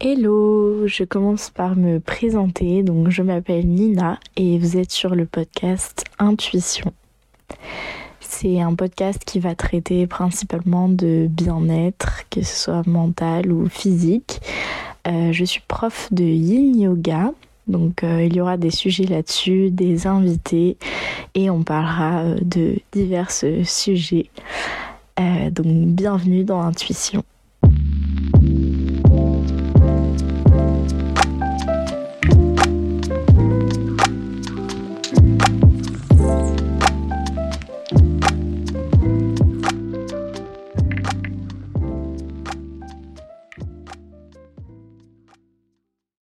Hello, je commence par me présenter. Donc, je m'appelle Nina et vous êtes sur le podcast Intuition. C'est un podcast qui va traiter principalement de bien-être, que ce soit mental ou physique. Euh, je suis prof de yin yoga, donc euh, il y aura des sujets là-dessus, des invités et on parlera euh, de divers sujets. donc bienvenue dans Intuition.